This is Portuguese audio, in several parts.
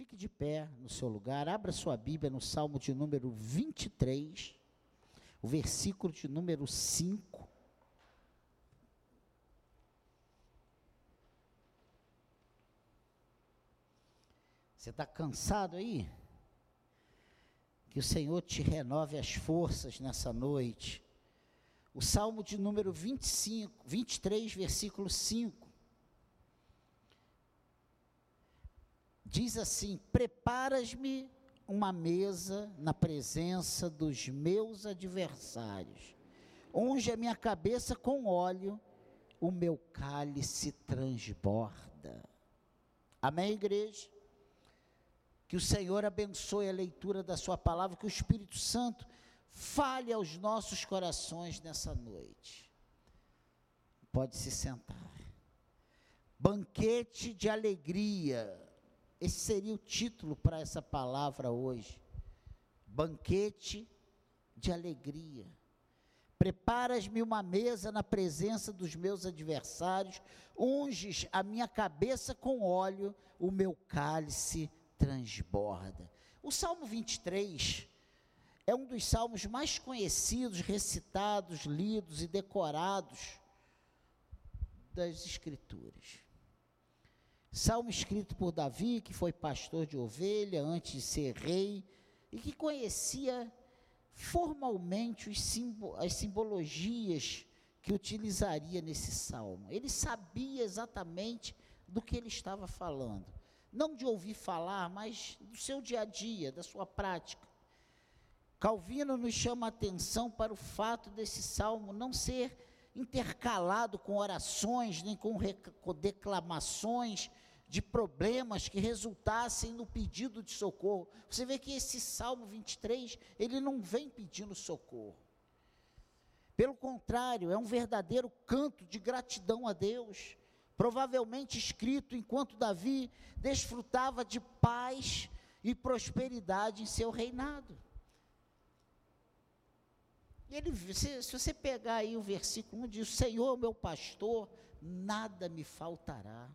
Fique de pé no seu lugar, abra sua Bíblia no Salmo de número 23, o versículo de número 5. Você está cansado aí? Que o Senhor te renove as forças nessa noite. O Salmo de número 25, 23, versículo 5. Diz assim: Preparas-me uma mesa na presença dos meus adversários, unge a minha cabeça com óleo, o meu cálice transborda. Amém, igreja? Que o Senhor abençoe a leitura da Sua palavra, que o Espírito Santo fale aos nossos corações nessa noite. Pode se sentar. Banquete de alegria esse seria o título para essa palavra hoje. Banquete de alegria. Preparas-me uma mesa na presença dos meus adversários, unges a minha cabeça com óleo, o meu cálice transborda. O Salmo 23 é um dos salmos mais conhecidos, recitados, lidos e decorados das Escrituras. Salmo escrito por Davi, que foi pastor de ovelha antes de ser rei e que conhecia formalmente as simbologias que utilizaria nesse salmo. Ele sabia exatamente do que ele estava falando. Não de ouvir falar, mas do seu dia a dia, da sua prática. Calvino nos chama a atenção para o fato desse salmo não ser intercalado com orações, nem com declamações de problemas que resultassem no pedido de socorro. Você vê que esse Salmo 23, ele não vem pedindo socorro. Pelo contrário, é um verdadeiro canto de gratidão a Deus, provavelmente escrito enquanto Davi desfrutava de paz e prosperidade em seu reinado. Ele, se, se você pegar aí o versículo 1, diz: Senhor, meu pastor, nada me faltará.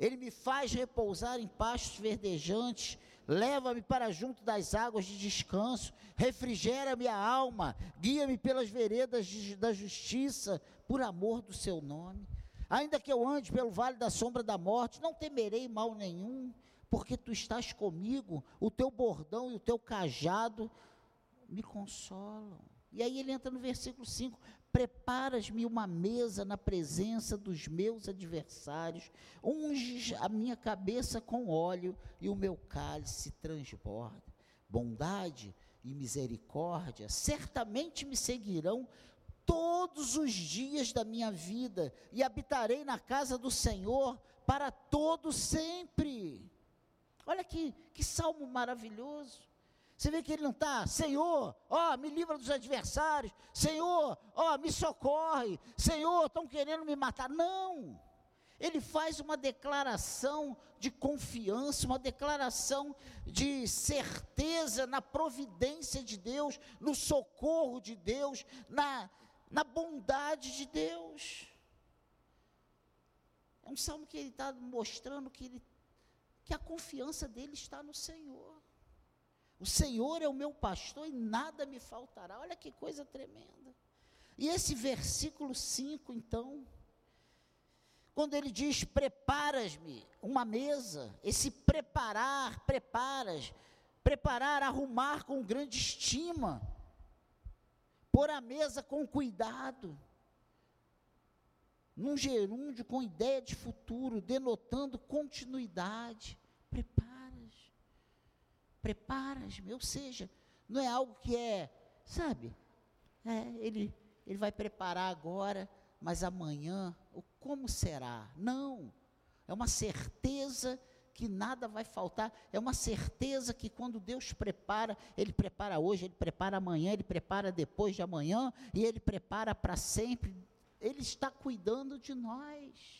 Ele me faz repousar em pastos verdejantes, leva-me para junto das águas de descanso, refrigera minha alma, guia-me pelas veredas de, da justiça, por amor do seu nome. Ainda que eu ande pelo vale da sombra da morte, não temerei mal nenhum, porque tu estás comigo, o teu bordão e o teu cajado me consolam. E aí ele entra no versículo 5: Preparas-me uma mesa na presença dos meus adversários, unges a minha cabeça com óleo e o meu cálice transborda. Bondade e misericórdia certamente me seguirão todos os dias da minha vida e habitarei na casa do Senhor para todo sempre. Olha que, que salmo maravilhoso. Você vê que ele não está, Senhor, ó, me livra dos adversários, Senhor, ó, me socorre, Senhor, estão querendo me matar. Não. Ele faz uma declaração de confiança, uma declaração de certeza na providência de Deus, no socorro de Deus, na, na bondade de Deus. É um salmo que ele está mostrando que, ele, que a confiança dele está no Senhor. O Senhor é o meu pastor e nada me faltará. Olha que coisa tremenda. E esse versículo 5, então, quando ele diz: Preparas-me uma mesa, esse preparar, preparas, preparar, arrumar com grande estima, pôr a mesa com cuidado, num gerúndio com ideia de futuro, denotando continuidade. Prepara preparas-me, ou seja, não é algo que é, sabe, é, ele, ele vai preparar agora, mas amanhã, o como será? Não, é uma certeza que nada vai faltar, é uma certeza que quando Deus prepara, Ele prepara hoje, Ele prepara amanhã, Ele prepara depois de amanhã, e Ele prepara para sempre, Ele está cuidando de nós.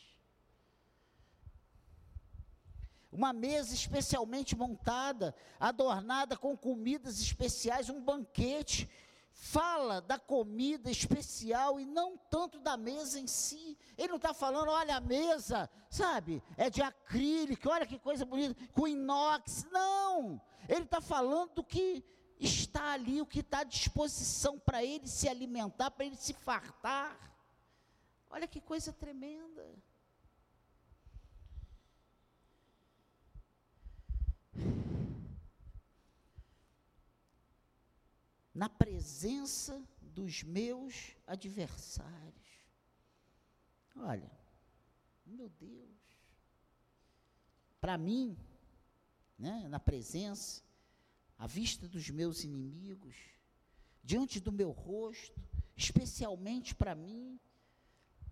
Uma mesa especialmente montada, adornada com comidas especiais, um banquete fala da comida especial e não tanto da mesa em si. Ele não está falando, olha a mesa, sabe, é de acrílico, olha que coisa bonita, com inox. Não! Ele está falando do que está ali, o que está à disposição para ele se alimentar, para ele se fartar. Olha que coisa tremenda. Na presença dos meus adversários. Olha, meu Deus. Para mim, né, na presença, à vista dos meus inimigos, diante do meu rosto, especialmente para mim,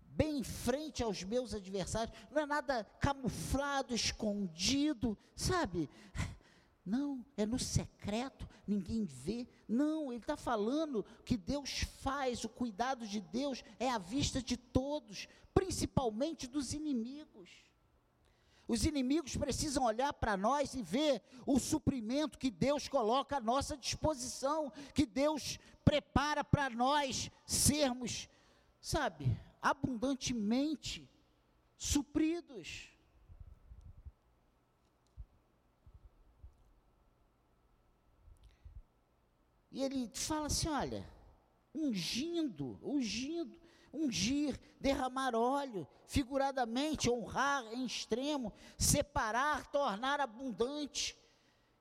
bem em frente aos meus adversários, não é nada camuflado, escondido, sabe? Não, é no secreto, ninguém vê. Não, ele está falando que Deus faz, o cuidado de Deus é à vista de todos, principalmente dos inimigos. Os inimigos precisam olhar para nós e ver o suprimento que Deus coloca à nossa disposição, que Deus prepara para nós sermos, sabe, abundantemente supridos. E ele fala assim: olha, ungindo, ungindo, ungir, derramar óleo, figuradamente, honrar em extremo, separar, tornar abundante.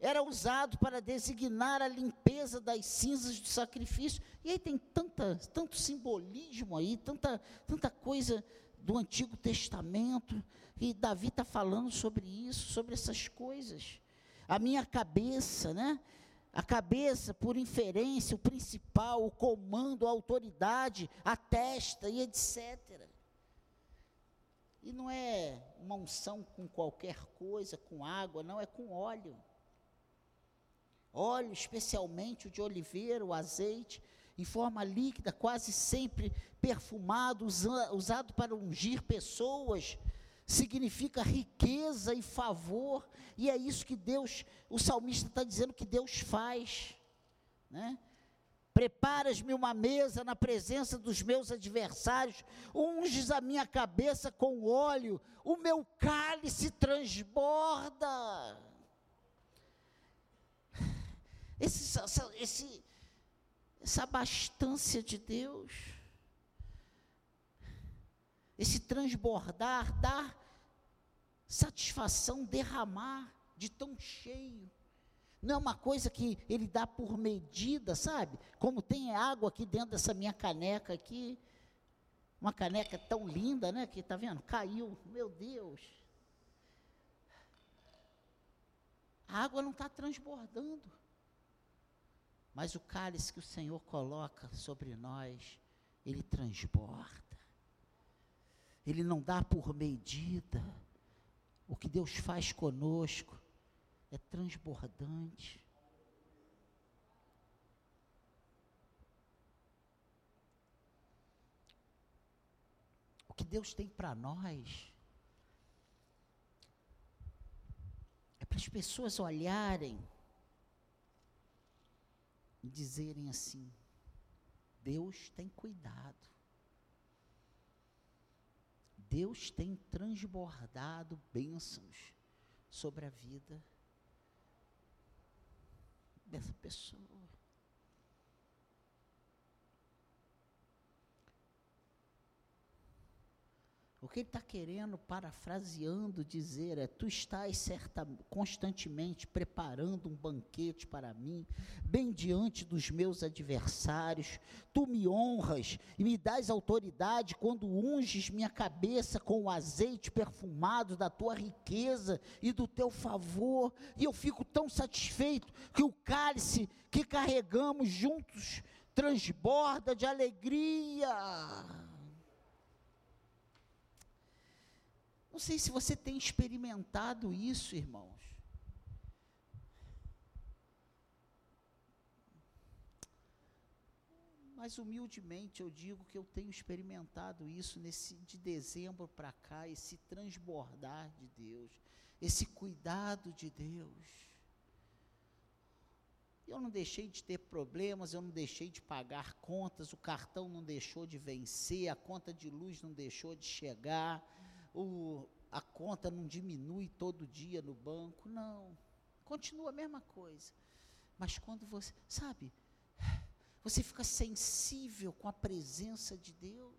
Era usado para designar a limpeza das cinzas do sacrifício. E aí tem tanta, tanto simbolismo aí, tanta, tanta coisa do Antigo Testamento. E Davi está falando sobre isso, sobre essas coisas. A minha cabeça, né? A cabeça, por inferência, o principal, o comando, a autoridade, a testa e etc. E não é uma unção com qualquer coisa, com água, não, é com óleo. Óleo, especialmente o de oliveira, o azeite, em forma líquida, quase sempre perfumado, usado para ungir pessoas, significa riqueza e favor, e é isso que Deus, o salmista está dizendo que Deus faz, né? Preparas-me uma mesa na presença dos meus adversários, unges a minha cabeça com óleo, o meu cálice transborda. Esse, essa, esse, essa abastância de Deus, esse transbordar, dar satisfação, derramar de tão cheio. Não é uma coisa que ele dá por medida, sabe? Como tem água aqui dentro dessa minha caneca aqui. Uma caneca tão linda, né? Que tá vendo? Caiu. Meu Deus. A água não está transbordando. Mas o cálice que o Senhor coloca sobre nós, ele transborda. Ele não dá por medida. O que Deus faz conosco é transbordante. O que Deus tem para nós é para as pessoas olharem e dizerem assim: Deus tem cuidado. Deus tem transbordado bênçãos sobre a vida dessa pessoa. O que ele está querendo, parafraseando, dizer é: Tu estás certa, constantemente preparando um banquete para mim, bem diante dos meus adversários. Tu me honras e me dás autoridade quando unges minha cabeça com o azeite perfumado da tua riqueza e do teu favor. E eu fico tão satisfeito que o cálice que carregamos juntos transborda de alegria. Não sei se você tem experimentado isso, irmãos. Mas humildemente eu digo que eu tenho experimentado isso nesse de dezembro para cá, esse transbordar de Deus, esse cuidado de Deus. Eu não deixei de ter problemas, eu não deixei de pagar contas, o cartão não deixou de vencer, a conta de luz não deixou de chegar, o, a conta não diminui todo dia no banco, não. Continua a mesma coisa. Mas quando você, sabe, você fica sensível com a presença de Deus.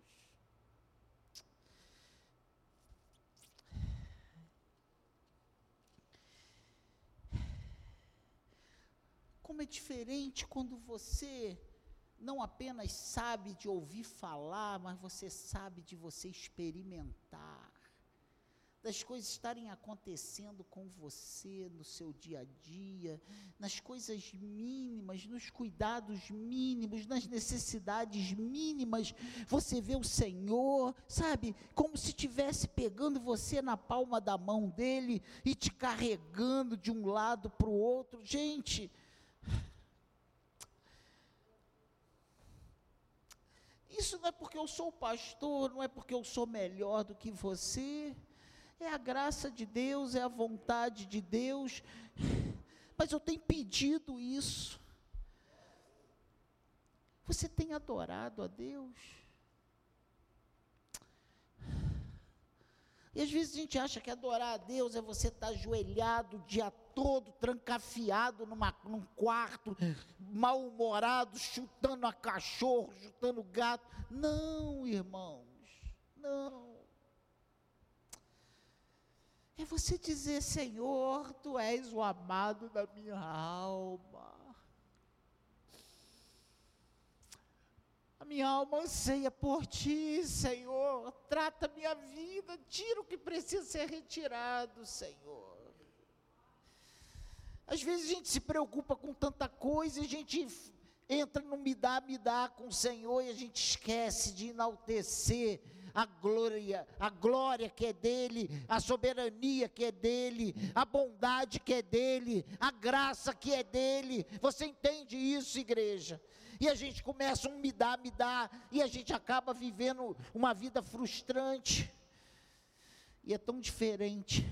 Como é diferente quando você não apenas sabe de ouvir falar, mas você sabe de você experimentar das coisas estarem acontecendo com você no seu dia a dia, nas coisas mínimas, nos cuidados mínimos, nas necessidades mínimas. Você vê o Senhor, sabe, como se estivesse pegando você na palma da mão dele e te carregando de um lado para o outro. Gente, Isso não é porque eu sou pastor, não é porque eu sou melhor do que você. É a graça de Deus, é a vontade de Deus. Mas eu tenho pedido isso. Você tem adorado a Deus? E às vezes a gente acha que adorar a Deus é você estar ajoelhado o dia todo, trancafiado numa, num quarto, mal-humorado, chutando a cachorro, chutando gato. Não, irmãos, não. É você dizer, Senhor, tu és o amado da minha alma. A minha alma anseia por ti, Senhor. Trata minha vida, tira o que precisa ser retirado, Senhor. Às vezes a gente se preocupa com tanta coisa, a gente entra no me dá, me dá com o Senhor e a gente esquece de enaltecer a glória, a glória que é dele, a soberania que é dele, a bondade que é dele, a graça que é dele. Você entende isso, igreja? E a gente começa um me dá, me dá, e a gente acaba vivendo uma vida frustrante. E é tão diferente.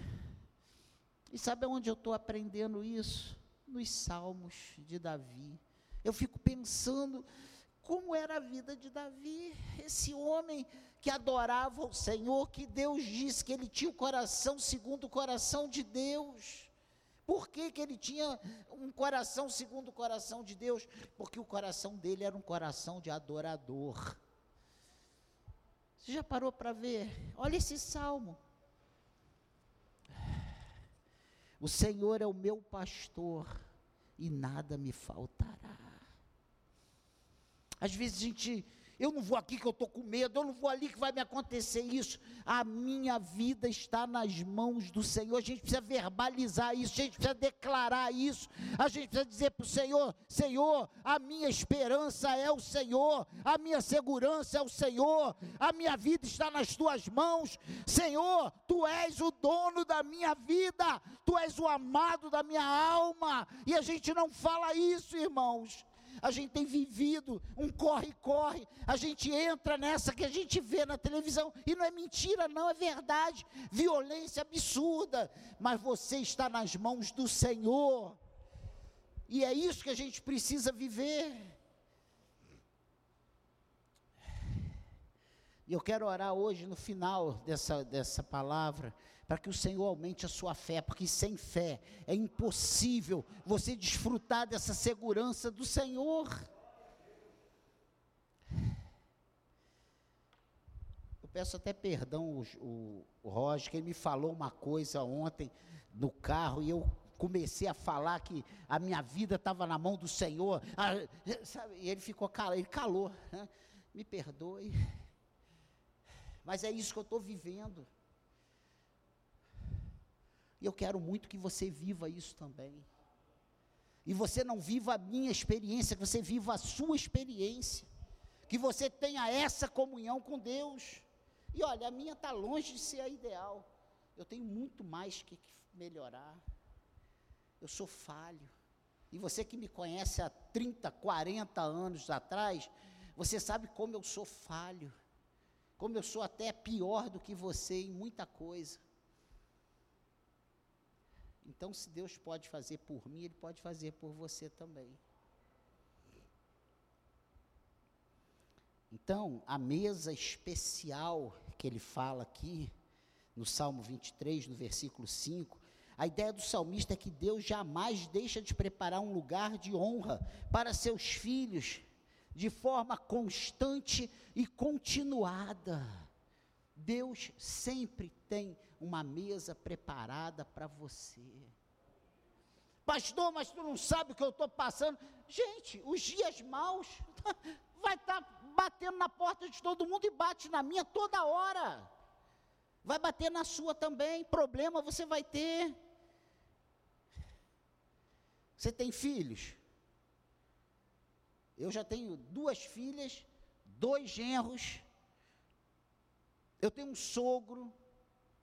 E sabe onde eu estou aprendendo isso? Nos Salmos de Davi. Eu fico pensando como era a vida de Davi, esse homem que adorava o Senhor, que Deus disse que ele tinha o coração segundo o coração de Deus. Por que, que ele tinha um coração segundo o coração de Deus? Porque o coração dele era um coração de adorador. Você já parou para ver? Olha esse salmo. O Senhor é o meu pastor e nada me faltará. Às vezes a gente eu não vou aqui que eu estou com medo, eu não vou ali que vai me acontecer isso. A minha vida está nas mãos do Senhor. A gente precisa verbalizar isso, a gente precisa declarar isso. A gente precisa dizer para o Senhor: Senhor, a minha esperança é o Senhor, a minha segurança é o Senhor, a minha vida está nas tuas mãos. Senhor, tu és o dono da minha vida, tu és o amado da minha alma. E a gente não fala isso, irmãos a gente tem vivido um corre-corre, a gente entra nessa que a gente vê na televisão, e não é mentira, não, é verdade, violência absurda, mas você está nas mãos do Senhor, e é isso que a gente precisa viver. E eu quero orar hoje no final dessa, dessa palavra, para que o Senhor aumente a sua fé, porque sem fé é impossível você desfrutar dessa segurança do Senhor. Eu peço até perdão o, o, o Roger, que ele me falou uma coisa ontem no carro e eu comecei a falar que a minha vida estava na mão do Senhor, ah, sabe, e ele ficou calado, ele calou, né? me perdoe, mas é isso que eu estou vivendo. E eu quero muito que você viva isso também. E você não viva a minha experiência, que você viva a sua experiência. Que você tenha essa comunhão com Deus. E olha, a minha está longe de ser a ideal. Eu tenho muito mais que melhorar. Eu sou falho. E você que me conhece há 30, 40 anos atrás, você sabe como eu sou falho. Como eu sou até pior do que você em muita coisa. Então, se Deus pode fazer por mim, Ele pode fazer por você também. Então, a mesa especial que ele fala aqui, no Salmo 23, no versículo 5, a ideia do salmista é que Deus jamais deixa de preparar um lugar de honra para seus filhos, de forma constante e continuada. Deus sempre tem uma mesa preparada para você. Pastor, mas tu não sabe o que eu estou passando. Gente, os dias maus vai estar tá batendo na porta de todo mundo e bate na minha toda hora. Vai bater na sua também. Problema você vai ter. Você tem filhos? Eu já tenho duas filhas, dois genros. Eu tenho um sogro.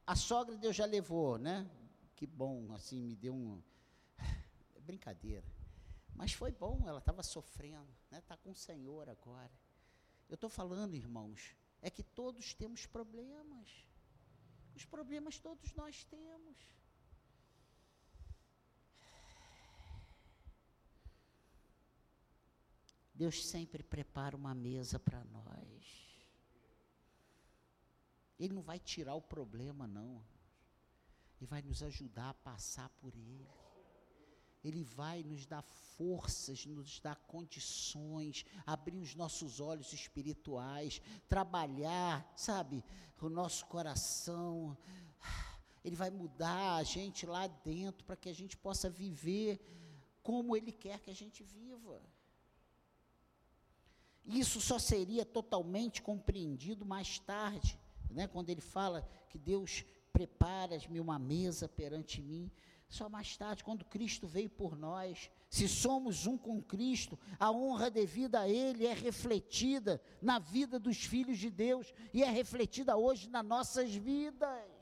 A sogra Deus já levou, né? Que bom, assim, me deu um. Brincadeira. Mas foi bom, ela estava sofrendo, né? Está com o Senhor agora. Eu estou falando, irmãos, é que todos temos problemas. Os problemas todos nós temos. Deus sempre prepara uma mesa para nós. Ele não vai tirar o problema, não. Ele vai nos ajudar a passar por ele. Ele vai nos dar forças, nos dar condições, abrir os nossos olhos espirituais, trabalhar, sabe, o nosso coração. Ele vai mudar a gente lá dentro para que a gente possa viver como Ele quer que a gente viva. Isso só seria totalmente compreendido mais tarde, né, quando ele fala que Deus prepara-me uma mesa perante mim. Só mais tarde, quando Cristo veio por nós, se somos um com Cristo, a honra devida a Ele é refletida na vida dos filhos de Deus e é refletida hoje nas nossas vidas.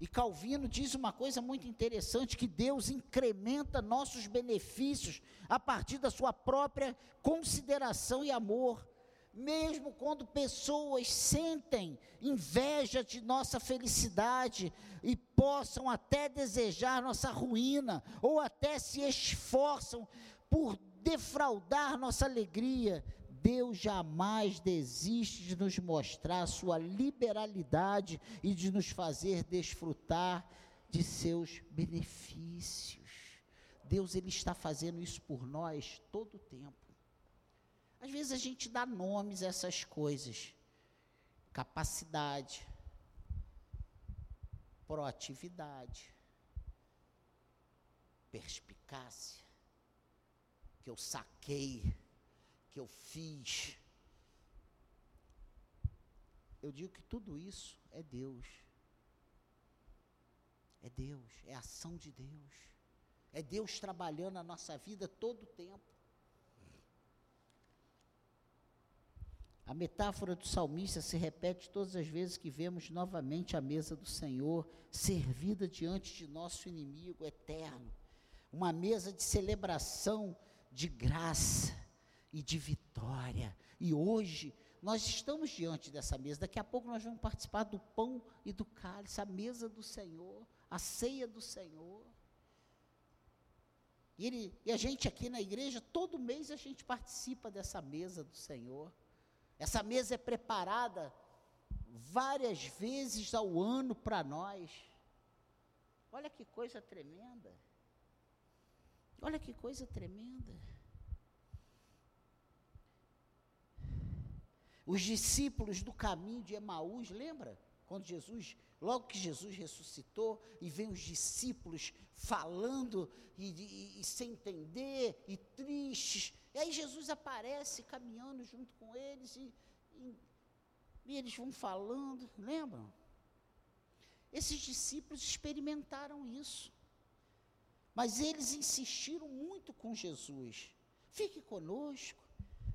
E Calvino diz uma coisa muito interessante: que Deus incrementa nossos benefícios a partir da sua própria consideração e amor. Mesmo quando pessoas sentem inveja de nossa felicidade e possam até desejar nossa ruína, ou até se esforçam por defraudar nossa alegria, Deus jamais desiste de nos mostrar sua liberalidade e de nos fazer desfrutar de seus benefícios. Deus ele está fazendo isso por nós todo o tempo. Às vezes a gente dá nomes a essas coisas. Capacidade, proatividade, perspicácia, que eu saquei que eu fiz. Eu digo que tudo isso é Deus. É Deus, é ação de Deus. É Deus trabalhando a nossa vida todo o tempo. A metáfora do salmista se repete todas as vezes que vemos novamente a mesa do Senhor servida diante de nosso inimigo eterno. Uma mesa de celebração de graça e de vitória. E hoje nós estamos diante dessa mesa. Daqui a pouco nós vamos participar do pão e do cálice, a mesa do Senhor, a ceia do Senhor. E, ele, e a gente aqui na igreja, todo mês a gente participa dessa mesa do Senhor. Essa mesa é preparada várias vezes ao ano para nós. Olha que coisa tremenda. Olha que coisa tremenda. Os discípulos do caminho de Emaús, lembra? Quando Jesus, logo que Jesus ressuscitou, e vem os discípulos falando e, e, e sem entender, e tristes. E aí Jesus aparece caminhando junto com eles e, e, e eles vão falando, lembram? Esses discípulos experimentaram isso. Mas eles insistiram muito com Jesus. Fique conosco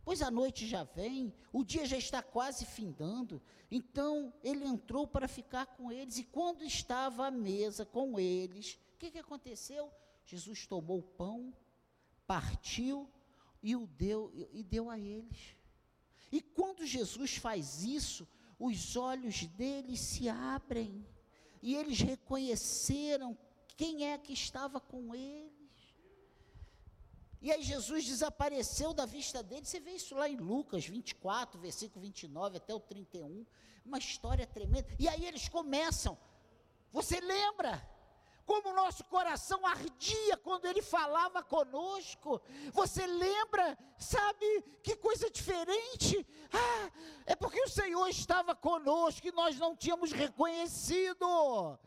pois a noite já vem, o dia já está quase findando. Então ele entrou para ficar com eles, e quando estava à mesa com eles, o que, que aconteceu? Jesus tomou o pão, partiu e o deu e deu a eles. E quando Jesus faz isso, os olhos deles se abrem e eles reconheceram quem é que estava com eles. E aí Jesus desapareceu da vista dele. Você vê isso lá em Lucas 24, versículo 29 até o 31. Uma história tremenda. E aí eles começam. Você lembra? Como o nosso coração ardia quando ele falava conosco. Você lembra, sabe, que coisa diferente? Ah, é porque o Senhor estava conosco e nós não tínhamos reconhecido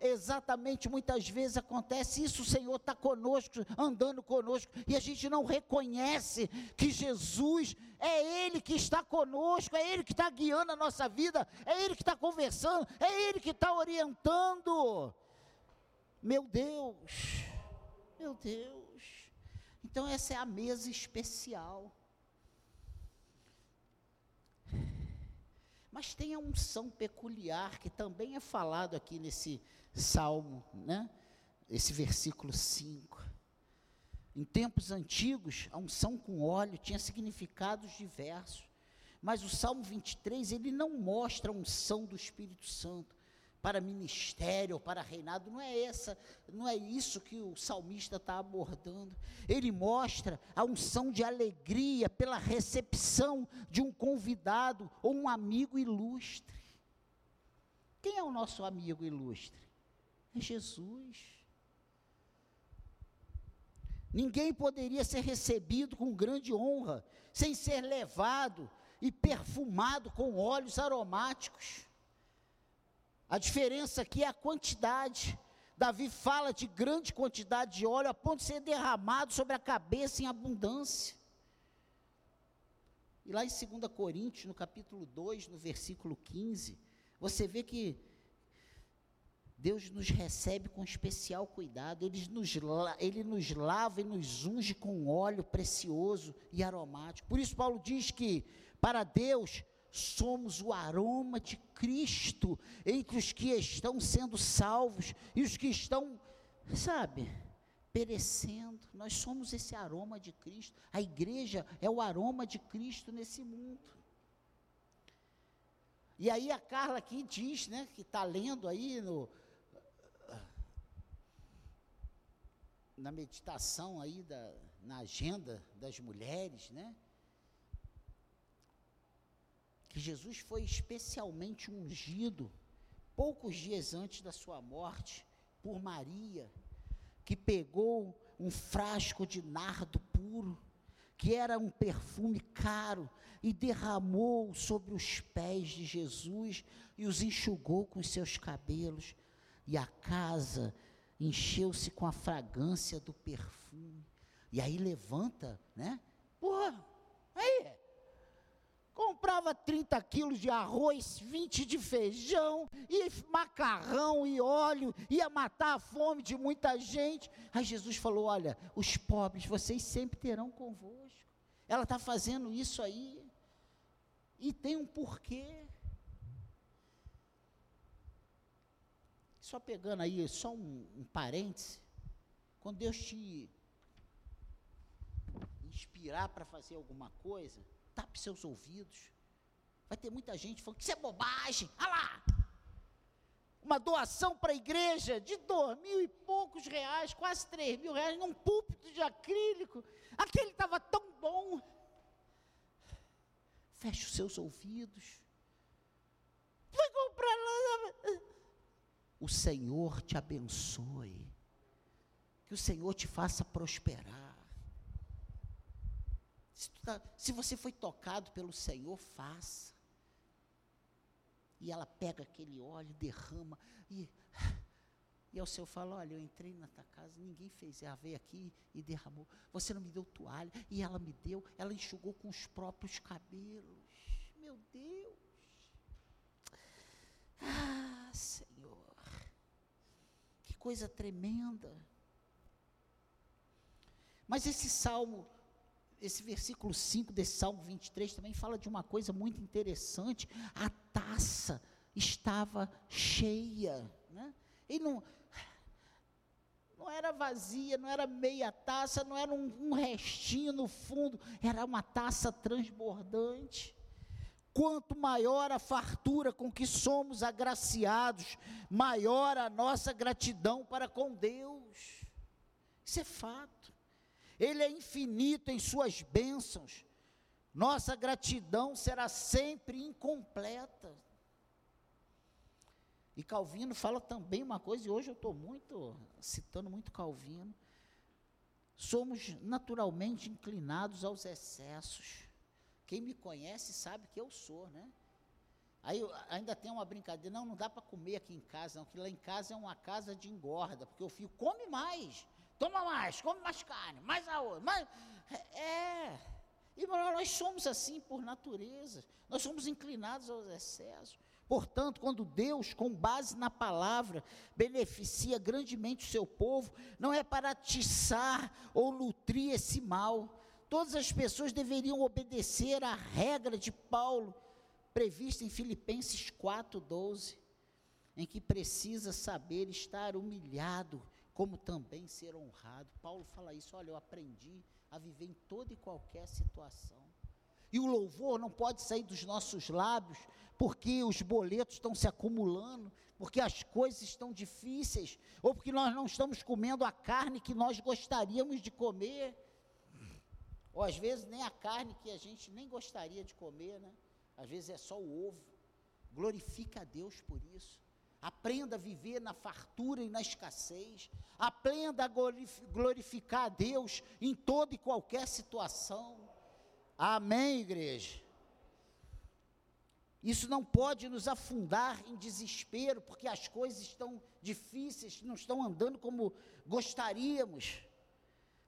exatamente muitas vezes acontece isso, o Senhor está conosco, andando conosco, e a gente não reconhece que Jesus é Ele que está conosco, é Ele que está guiando a nossa vida, é Ele que está conversando, é Ele que está orientando. Meu Deus, meu Deus. Então essa é a mesa especial. Mas tem a unção peculiar que também é falado aqui nesse salmo, né? Esse versículo 5. Em tempos antigos, a unção com óleo tinha significados diversos. Mas o Salmo 23, ele não mostra a unção do Espírito Santo para ministério para reinado, não é essa, não é isso que o salmista está abordando. Ele mostra a unção de alegria pela recepção de um convidado ou um amigo ilustre. Quem é o nosso amigo ilustre? É Jesus. Ninguém poderia ser recebido com grande honra, sem ser levado e perfumado com óleos aromáticos. A diferença aqui é a quantidade. Davi fala de grande quantidade de óleo a ponto de ser derramado sobre a cabeça em abundância. E lá em 2 Coríntios, no capítulo 2, no versículo 15, você vê que Deus nos recebe com especial cuidado, Ele nos, Ele nos lava e nos unge com óleo precioso e aromático. Por isso, Paulo diz que para Deus somos o aroma de Cristo entre os que estão sendo salvos e os que estão, sabe, perecendo. Nós somos esse aroma de Cristo. A igreja é o aroma de Cristo nesse mundo. E aí a Carla aqui diz, né, que está lendo aí no, na meditação aí da, na agenda das mulheres, né? Que Jesus foi especialmente ungido poucos dias antes da sua morte por Maria, que pegou um frasco de nardo puro, que era um perfume caro, e derramou sobre os pés de Jesus e os enxugou com seus cabelos, e a casa encheu-se com a fragrância do perfume. E aí levanta, né? Porra, aí, comprava 30 quilos de arroz, 20 de feijão, e macarrão e óleo, ia matar a fome de muita gente. Aí Jesus falou: Olha, os pobres vocês sempre terão convosco. Ela está fazendo isso aí, e tem um porquê. Só pegando aí, só um, um parêntese, quando Deus te inspirar para fazer alguma coisa, tape seus ouvidos. Vai ter muita gente falando que isso é bobagem. Ah lá! Uma doação para a igreja de dois mil e poucos reais, quase três mil reais, num púlpito de acrílico. Aquele estava tão bom. Feche os seus ouvidos. Vai comprar o Senhor te abençoe, que o Senhor te faça prosperar. Se, tá, se você foi tocado pelo Senhor, faça. E ela pega aquele óleo, derrama, e, e ao Senhor fala: Olha, eu entrei na tua casa, ninguém fez, ela veio aqui e derramou. Você não me deu toalha, e ela me deu, ela enxugou com os próprios cabelos. Meu Deus. Ah, Senhor coisa tremenda. Mas esse salmo, esse versículo 5 desse salmo 23 também fala de uma coisa muito interessante. A taça estava cheia. Né? E não, não era vazia, não era meia taça, não era um, um restinho no fundo, era uma taça transbordante. Quanto maior a fartura com que somos agraciados, maior a nossa gratidão para com Deus. Isso é fato. Ele é infinito em suas bênçãos. Nossa gratidão será sempre incompleta. E Calvino fala também uma coisa, e hoje eu estou muito, citando muito Calvino. Somos naturalmente inclinados aos excessos. Quem me conhece sabe que eu sou, né? Aí ainda tem uma brincadeira, não, não dá para comer aqui em casa, não, que lá em casa é uma casa de engorda, porque eu fico, come mais, toma mais, come mais carne, mais a outra, mais. É. E nós somos assim por natureza, nós somos inclinados aos excessos. Portanto, quando Deus, com base na palavra, beneficia grandemente o seu povo, não é para atiçar ou nutrir esse mal. Todas as pessoas deveriam obedecer à regra de Paulo, prevista em Filipenses 4,12, em que precisa saber estar humilhado, como também ser honrado. Paulo fala isso, olha, eu aprendi a viver em toda e qualquer situação. E o louvor não pode sair dos nossos lábios porque os boletos estão se acumulando, porque as coisas estão difíceis, ou porque nós não estamos comendo a carne que nós gostaríamos de comer, ou às vezes nem a carne que a gente nem gostaria de comer, né? Às vezes é só o ovo. Glorifica a Deus por isso. Aprenda a viver na fartura e na escassez. Aprenda a glorificar a Deus em toda e qualquer situação. Amém, igreja? Isso não pode nos afundar em desespero, porque as coisas estão difíceis, não estão andando como gostaríamos,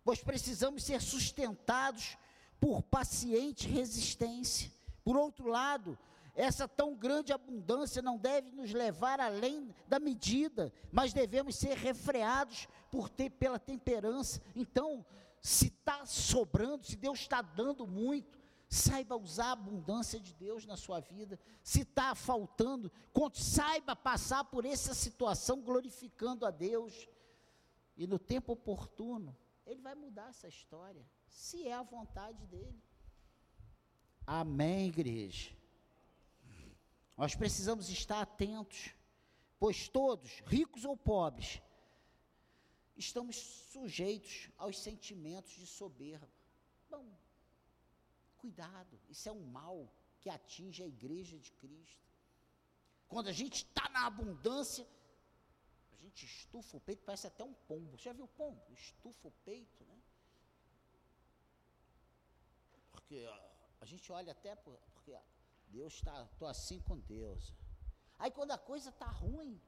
pois precisamos ser sustentados por paciente resistência. Por outro lado, essa tão grande abundância não deve nos levar além da medida, mas devemos ser refreados por ter, pela temperança. Então, se está sobrando, se Deus está dando muito, Saiba usar a abundância de Deus na sua vida. Se está faltando, saiba passar por essa situação glorificando a Deus. E no tempo oportuno, Ele vai mudar essa história, se é a vontade dEle. Amém, igreja. Nós precisamos estar atentos, pois todos, ricos ou pobres, estamos sujeitos aos sentimentos de soberba. Bom, Cuidado, isso é um mal que atinge a igreja de Cristo. Quando a gente está na abundância, a gente estufa o peito, parece até um pombo. Já viu pombo? Estufa o peito, né? Porque a, gente olha até por, porque Deus está, estou assim com Deus. Aí quando a coisa está ruim,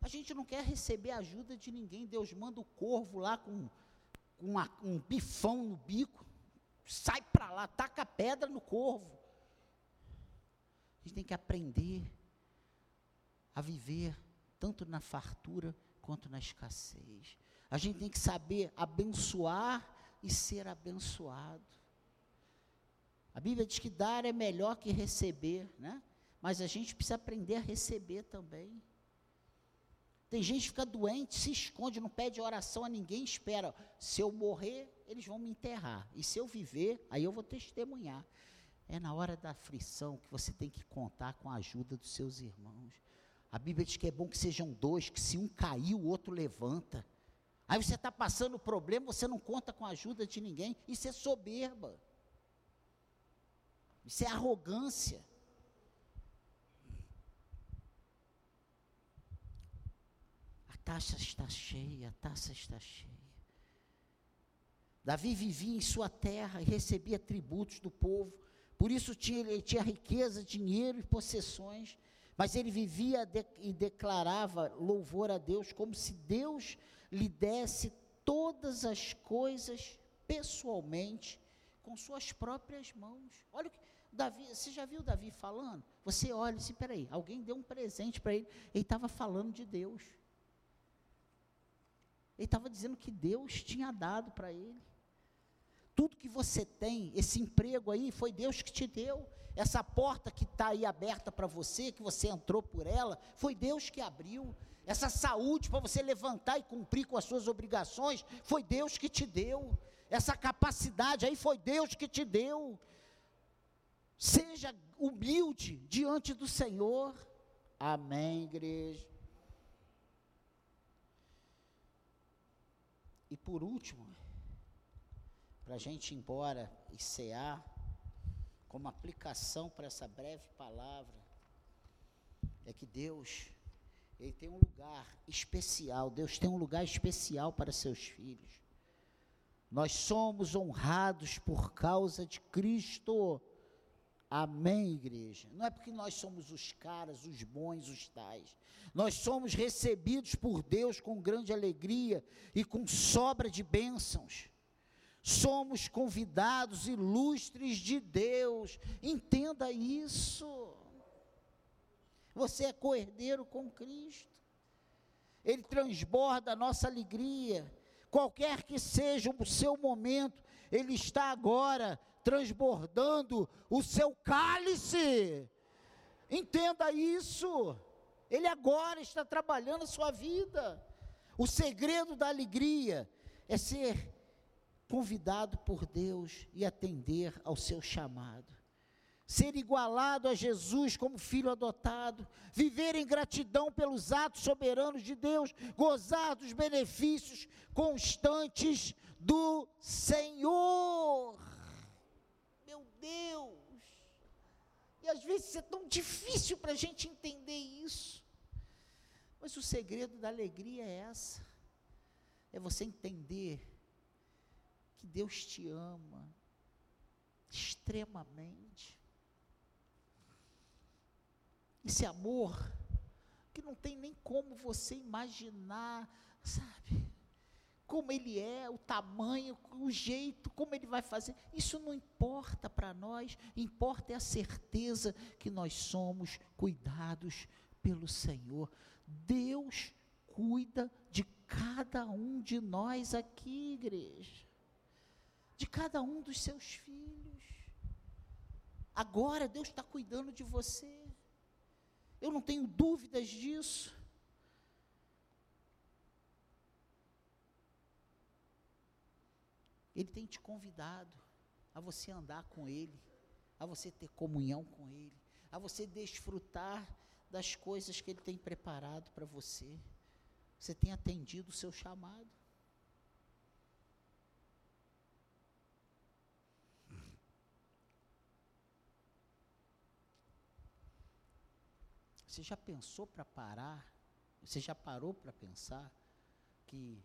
a gente não quer receber ajuda de ninguém. Deus manda o corvo lá com com uma, um bifão no bico, sai para lá, taca pedra no corvo. A gente tem que aprender a viver tanto na fartura quanto na escassez. A gente tem que saber abençoar e ser abençoado. A Bíblia diz que dar é melhor que receber, né? Mas a gente precisa aprender a receber também. Tem gente que fica doente, se esconde, não pede oração a ninguém, espera. Se eu morrer, eles vão me enterrar. E se eu viver, aí eu vou testemunhar. É na hora da aflição que você tem que contar com a ajuda dos seus irmãos. A Bíblia diz que é bom que sejam dois, que se um cair, o outro levanta. Aí você está passando o problema, você não conta com a ajuda de ninguém. Isso é soberba. Isso é arrogância. taça está cheia, a taça está cheia. Davi vivia em sua terra e recebia tributos do povo, por isso tinha, ele tinha riqueza, dinheiro e possessões, mas ele vivia de, e declarava louvor a Deus, como se Deus lhe desse todas as coisas pessoalmente, com suas próprias mãos. Olha o que. Davi, você já viu Davi falando? Você olha e diz, peraí, alguém deu um presente para ele, ele estava falando de Deus. Ele estava dizendo que Deus tinha dado para ele. Tudo que você tem, esse emprego aí, foi Deus que te deu. Essa porta que está aí aberta para você, que você entrou por ela, foi Deus que abriu. Essa saúde para você levantar e cumprir com as suas obrigações, foi Deus que te deu. Essa capacidade aí foi Deus que te deu. Seja humilde diante do Senhor. Amém, igreja. E por último, para a gente ir embora e cear, como aplicação para essa breve palavra, é que Deus, Ele tem um lugar especial, Deus tem um lugar especial para seus filhos. Nós somos honrados por causa de Cristo. Amém, igreja? Não é porque nós somos os caras, os bons, os tais. Nós somos recebidos por Deus com grande alegria e com sobra de bênçãos. Somos convidados ilustres de Deus. Entenda isso. Você é coerdeiro com Cristo. Ele transborda a nossa alegria. Qualquer que seja o seu momento, Ele está agora transbordando o seu cálice. Entenda isso. Ele agora está trabalhando a sua vida. O segredo da alegria é ser convidado por Deus e atender ao seu chamado. Ser igualado a Jesus como filho adotado, viver em gratidão pelos atos soberanos de Deus, gozar dos benefícios constantes do Senhor. Deus. E às vezes é tão difícil para a gente entender isso. Mas o segredo da alegria é essa: é você entender que Deus te ama extremamente. Esse amor que não tem nem como você imaginar, sabe? como ele é, o tamanho, o jeito, como ele vai fazer, isso não importa para nós, importa é a certeza que nós somos cuidados pelo Senhor. Deus cuida de cada um de nós aqui, igreja, de cada um dos seus filhos. Agora Deus está cuidando de você, eu não tenho dúvidas disso. Ele tem te convidado a você andar com Ele, a você ter comunhão com Ele, a você desfrutar das coisas que Ele tem preparado para você. Você tem atendido o seu chamado. Você já pensou para parar? Você já parou para pensar que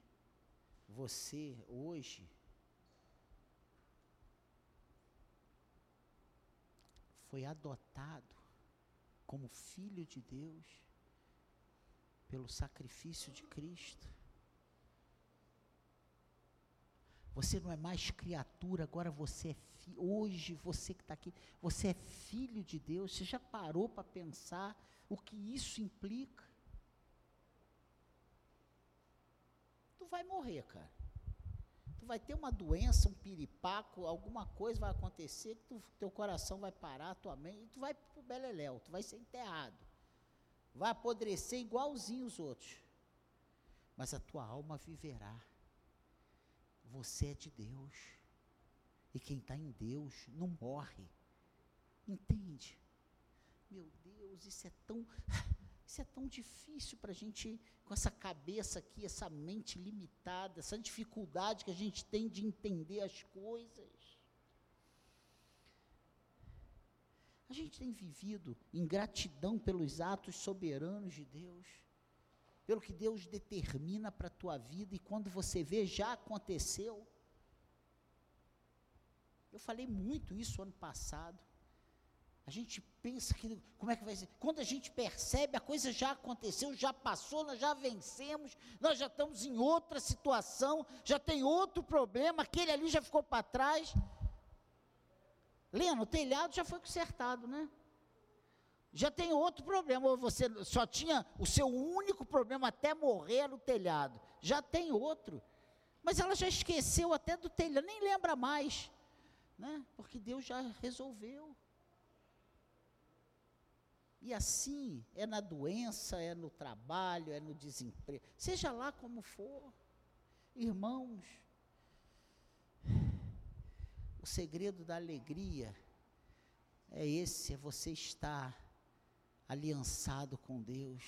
você hoje foi adotado como filho de Deus pelo sacrifício de Cristo. Você não é mais criatura, agora você é filho. Hoje, você que está aqui, você é filho de Deus. Você já parou para pensar o que isso implica? Tu vai morrer, cara tu vai ter uma doença, um piripaco, alguma coisa vai acontecer que tu, teu coração vai parar, tua mente, e tu vai pro beleléu, tu vai ser enterrado. Vai apodrecer igualzinho os outros. Mas a tua alma viverá. Você é de Deus. E quem está em Deus não morre. Entende? Meu Deus, isso é tão. Isso é tão difícil para a gente, com essa cabeça aqui, essa mente limitada, essa dificuldade que a gente tem de entender as coisas. A gente tem vivido em gratidão pelos atos soberanos de Deus, pelo que Deus determina para a tua vida, e quando você vê, já aconteceu. Eu falei muito isso ano passado. A gente pensa que como é que vai ser? Quando a gente percebe, a coisa já aconteceu, já passou, nós já vencemos, nós já estamos em outra situação, já tem outro problema, aquele ali já ficou para trás. Leno, o telhado já foi consertado, né? Já tem outro problema, ou você só tinha o seu único problema até morrer no telhado. Já tem outro. Mas ela já esqueceu até do telhado, nem lembra mais, né? Porque Deus já resolveu. E assim é na doença, é no trabalho, é no desemprego, seja lá como for. Irmãos, o segredo da alegria é esse, é você estar aliançado com Deus,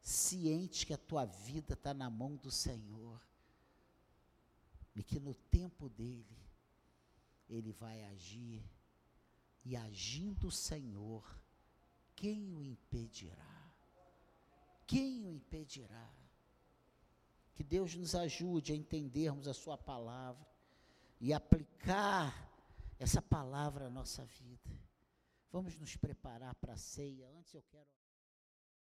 ciente que a tua vida está na mão do Senhor. e que no tempo dele, ele vai agir, e agindo o Senhor, quem o impedirá? Quem o impedirá? Que Deus nos ajude a entendermos a Sua palavra e aplicar essa palavra à nossa vida. Vamos nos preparar para a ceia. Antes eu quero.